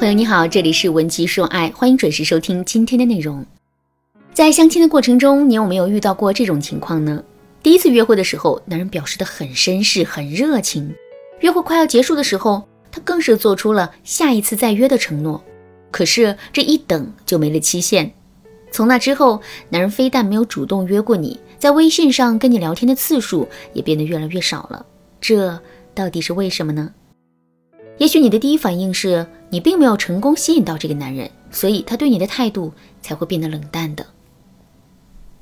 朋友你好，这里是文姬说爱，欢迎准时收听今天的内容。在相亲的过程中，你有没有遇到过这种情况呢？第一次约会的时候，男人表示的很绅士、很热情；约会快要结束的时候，他更是做出了下一次再约的承诺。可是这一等就没了期限。从那之后，男人非但没有主动约过你，在微信上跟你聊天的次数也变得越来越少了。这到底是为什么呢？也许你的第一反应是你并没有成功吸引到这个男人，所以他对你的态度才会变得冷淡的。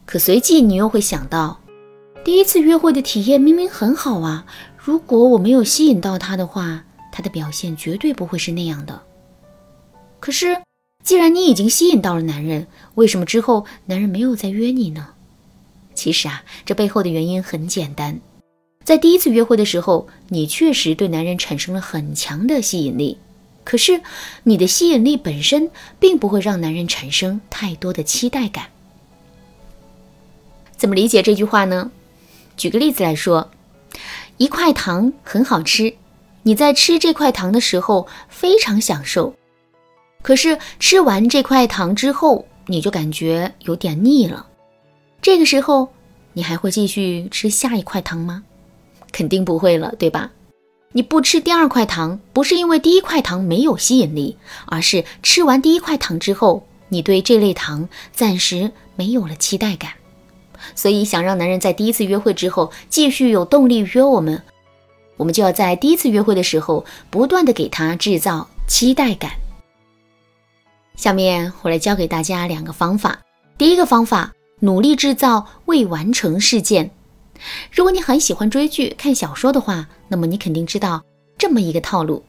可随即你又会想到，第一次约会的体验明明很好啊，如果我没有吸引到他的话，他的表现绝对不会是那样的。可是，既然你已经吸引到了男人，为什么之后男人没有再约你呢？其实啊，这背后的原因很简单。在第一次约会的时候，你确实对男人产生了很强的吸引力，可是你的吸引力本身并不会让男人产生太多的期待感。怎么理解这句话呢？举个例子来说，一块糖很好吃，你在吃这块糖的时候非常享受，可是吃完这块糖之后，你就感觉有点腻了。这个时候，你还会继续吃下一块糖吗？肯定不会了，对吧？你不吃第二块糖，不是因为第一块糖没有吸引力，而是吃完第一块糖之后，你对这类糖暂时没有了期待感。所以，想让男人在第一次约会之后继续有动力约我们，我们就要在第一次约会的时候不断的给他制造期待感。下面我来教给大家两个方法。第一个方法，努力制造未完成事件。如果你很喜欢追剧、看小说的话，那么你肯定知道这么一个套路：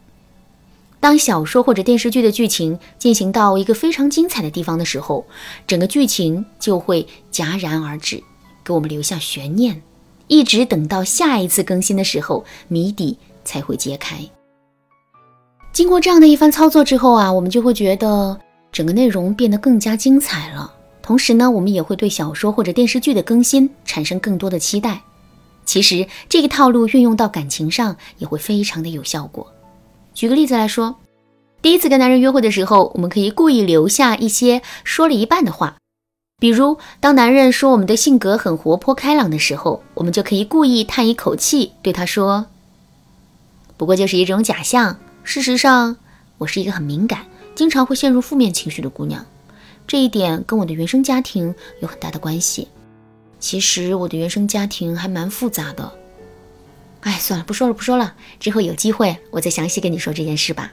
当小说或者电视剧的剧情进行到一个非常精彩的地方的时候，整个剧情就会戛然而止，给我们留下悬念，一直等到下一次更新的时候，谜底才会揭开。经过这样的一番操作之后啊，我们就会觉得整个内容变得更加精彩了。同时呢，我们也会对小说或者电视剧的更新产生更多的期待。其实这个套路运用到感情上也会非常的有效果。举个例子来说，第一次跟男人约会的时候，我们可以故意留下一些说了一半的话，比如当男人说我们的性格很活泼开朗的时候，我们就可以故意叹一口气，对他说：“不过就是一种假象，事实上我是一个很敏感，经常会陷入负面情绪的姑娘。”这一点跟我的原生家庭有很大的关系。其实我的原生家庭还蛮复杂的。哎，算了，不说了，不说了。之后有机会我再详细跟你说这件事吧。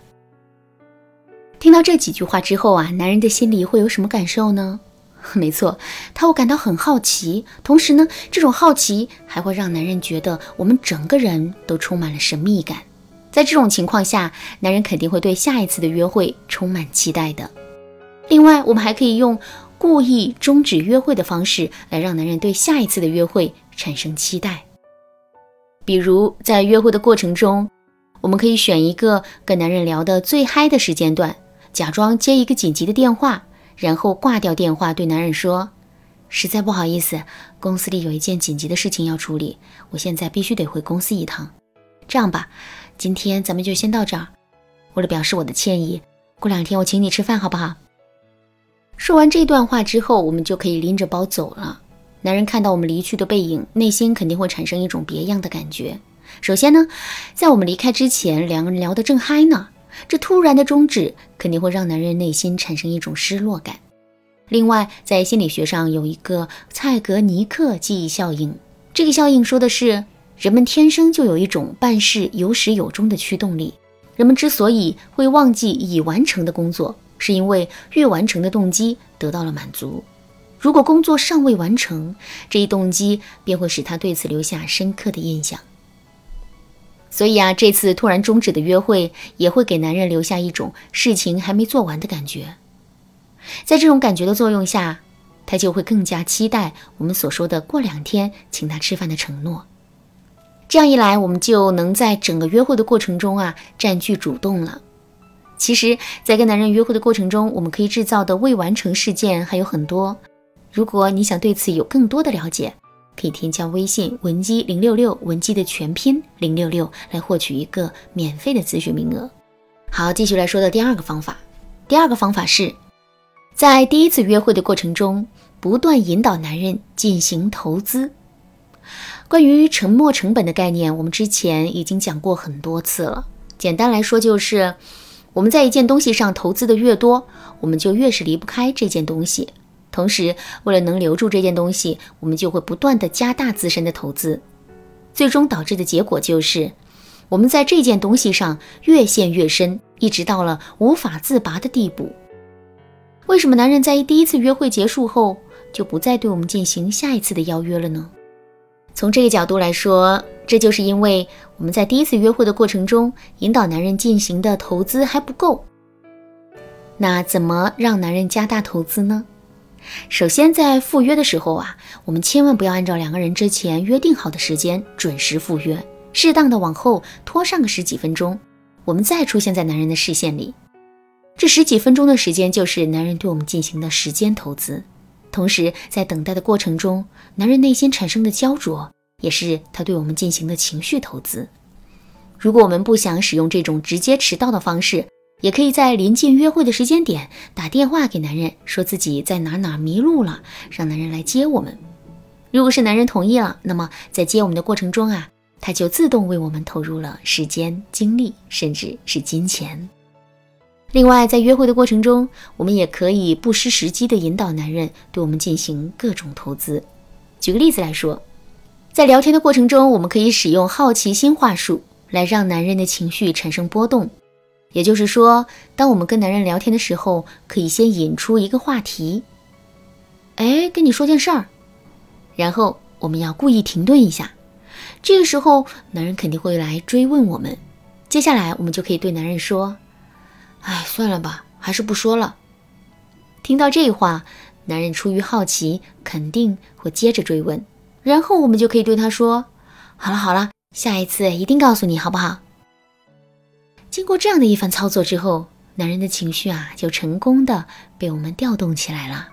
听到这几句话之后啊，男人的心里会有什么感受呢？没错，他会感到很好奇。同时呢，这种好奇还会让男人觉得我们整个人都充满了神秘感。在这种情况下，男人肯定会对下一次的约会充满期待的。另外，我们还可以用故意终止约会的方式来让男人对下一次的约会产生期待。比如，在约会的过程中，我们可以选一个跟男人聊得最嗨的时间段，假装接一个紧急的电话，然后挂掉电话，对男人说：“实在不好意思，公司里有一件紧急的事情要处理，我现在必须得回公司一趟。这样吧，今天咱们就先到这儿。为了表示我的歉意，过两天我请你吃饭，好不好？”说完这段话之后，我们就可以拎着包走了。男人看到我们离去的背影，内心肯定会产生一种别样的感觉。首先呢，在我们离开之前，两个人聊得正嗨呢，这突然的终止肯定会让男人内心产生一种失落感。另外，在心理学上有一个蔡格尼克记忆效应，这个效应说的是人们天生就有一种办事有始有终的驱动力。人们之所以会忘记已完成的工作。是因为越完成的动机得到了满足，如果工作尚未完成，这一动机便会使他对此留下深刻的印象。所以啊，这次突然终止的约会也会给男人留下一种事情还没做完的感觉。在这种感觉的作用下，他就会更加期待我们所说的过两天请他吃饭的承诺。这样一来，我们就能在整个约会的过程中啊占据主动了。其实，在跟男人约会的过程中，我们可以制造的未完成事件还有很多。如果你想对此有更多的了解，可以添加微信文姬零六六，文姬的全拼零六六，来获取一个免费的咨询名额。好，继续来说的第二个方法，第二个方法是，在第一次约会的过程中，不断引导男人进行投资。关于沉没成本的概念，我们之前已经讲过很多次了。简单来说，就是我们在一件东西上投资的越多，我们就越是离不开这件东西。同时，为了能留住这件东西，我们就会不断的加大自身的投资，最终导致的结果就是。我们在这件东西上越陷越深，一直到了无法自拔的地步。为什么男人在第一次约会结束后就不再对我们进行下一次的邀约了呢？从这个角度来说，这就是因为我们在第一次约会的过程中引导男人进行的投资还不够。那怎么让男人加大投资呢？首先，在赴约的时候啊，我们千万不要按照两个人之前约定好的时间准时赴约。适当的往后拖上个十几分钟，我们再出现在男人的视线里。这十几分钟的时间就是男人对我们进行的时间投资，同时在等待的过程中，男人内心产生的焦灼也是他对我们进行的情绪投资。如果我们不想使用这种直接迟到的方式，也可以在临近约会的时间点打电话给男人，说自己在哪哪迷路了，让男人来接我们。如果是男人同意了，那么在接我们的过程中啊。他就自动为我们投入了时间、精力，甚至是金钱。另外，在约会的过程中，我们也可以不失时机地引导男人对我们进行各种投资。举个例子来说，在聊天的过程中，我们可以使用好奇心话术来让男人的情绪产生波动。也就是说，当我们跟男人聊天的时候，可以先引出一个话题，哎，跟你说件事儿，然后我们要故意停顿一下。这个时候，男人肯定会来追问我们。接下来，我们就可以对男人说：“哎，算了吧，还是不说了。”听到这话，男人出于好奇，肯定会接着追问。然后，我们就可以对他说：“好了好了，下一次一定告诉你，好不好？”经过这样的一番操作之后，男人的情绪啊，就成功的被我们调动起来了。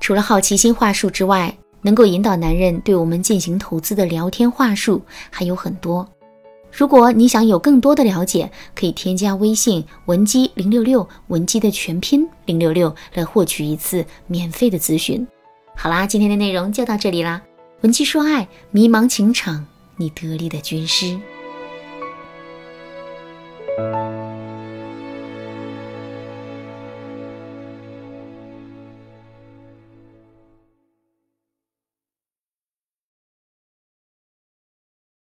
除了好奇心话术之外，能够引导男人对我们进行投资的聊天话术还有很多。如果你想有更多的了解，可以添加微信文姬零六六，文姬的全拼零六六，来获取一次免费的咨询。好啦，今天的内容就到这里啦。文姬说爱，迷茫情场，你得力的军师。